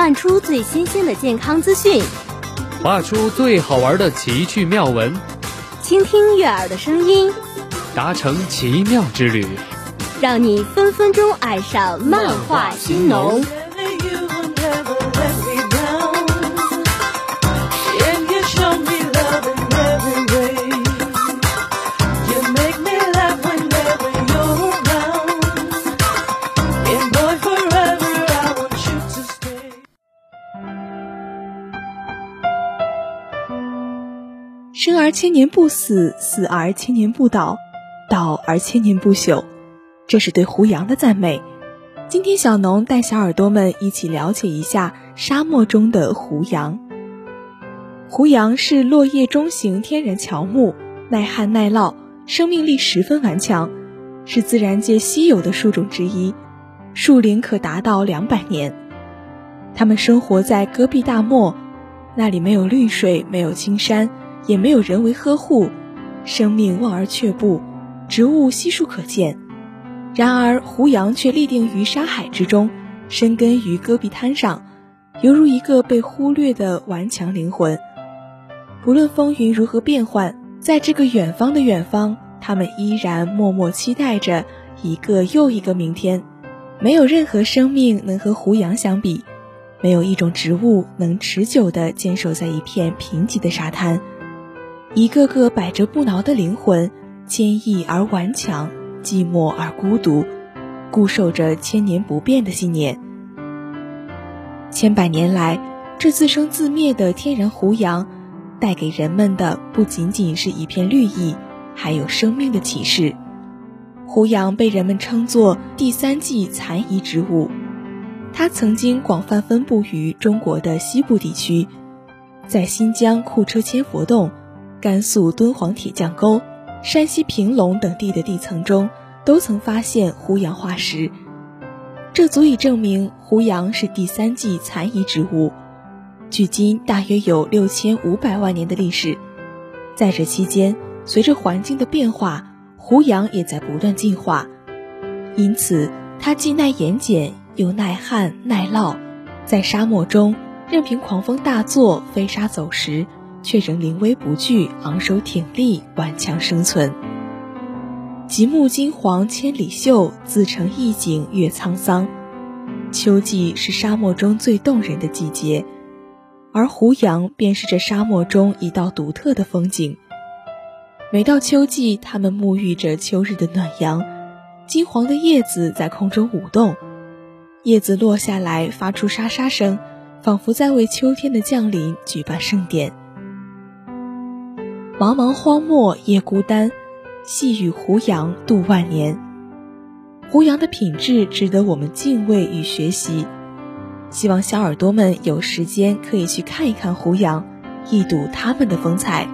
漫出最新鲜的健康资讯，画出最好玩的奇趣妙文，倾听悦耳的声音，达成奇妙之旅，让你分分钟爱上漫画新农。生而千年不死，死而千年不倒，倒而千年不朽，这是对胡杨的赞美。今天小农带小耳朵们一起了解一下沙漠中的胡杨。胡杨是落叶中型天然乔木，耐旱耐涝，生命力十分顽强，是自然界稀有的树种之一，树龄可达到两百年。它们生活在戈壁大漠，那里没有绿水，没有青山。也没有人为呵护，生命望而却步，植物悉数可见。然而胡杨却立定于沙海之中，深根于戈壁滩上，犹如一个被忽略的顽强灵魂。不论风云如何变幻，在这个远方的远方，他们依然默默期待着一个又一个明天。没有任何生命能和胡杨相比，没有一种植物能持久地坚守在一片贫瘠的沙滩。一个个百折不挠的灵魂，坚毅而顽强，寂寞而孤独，固守着千年不变的信念。千百年来，这自生自灭的天然胡杨，带给人们的不仅仅是一片绿意，还有生命的启示。胡杨被人们称作第三纪残遗植物，它曾经广泛分布于中国的西部地区，在新疆库车千佛洞。甘肃敦煌铁匠沟、山西平隆等地的地层中，都曾发现胡杨化石，这足以证明胡杨是第三纪残遗植物，距今大约有六千五百万年的历史。在这期间，随着环境的变化，胡杨也在不断进化，因此它既耐盐碱又耐旱耐涝，在沙漠中任凭狂风大作、飞沙走石。却仍临危不惧，昂首挺立，顽强生存。极目金黄千里秀，自成一景越沧桑。秋季是沙漠中最动人的季节，而胡杨便是这沙漠中一道独特的风景。每到秋季，它们沐浴着秋日的暖阳，金黄的叶子在空中舞动，叶子落下来发出沙沙声，仿佛在为秋天的降临举办盛典。茫茫荒漠夜孤单，细雨胡杨度万年。胡杨的品质值得我们敬畏与学习。希望小耳朵们有时间可以去看一看胡杨，一睹他们的风采。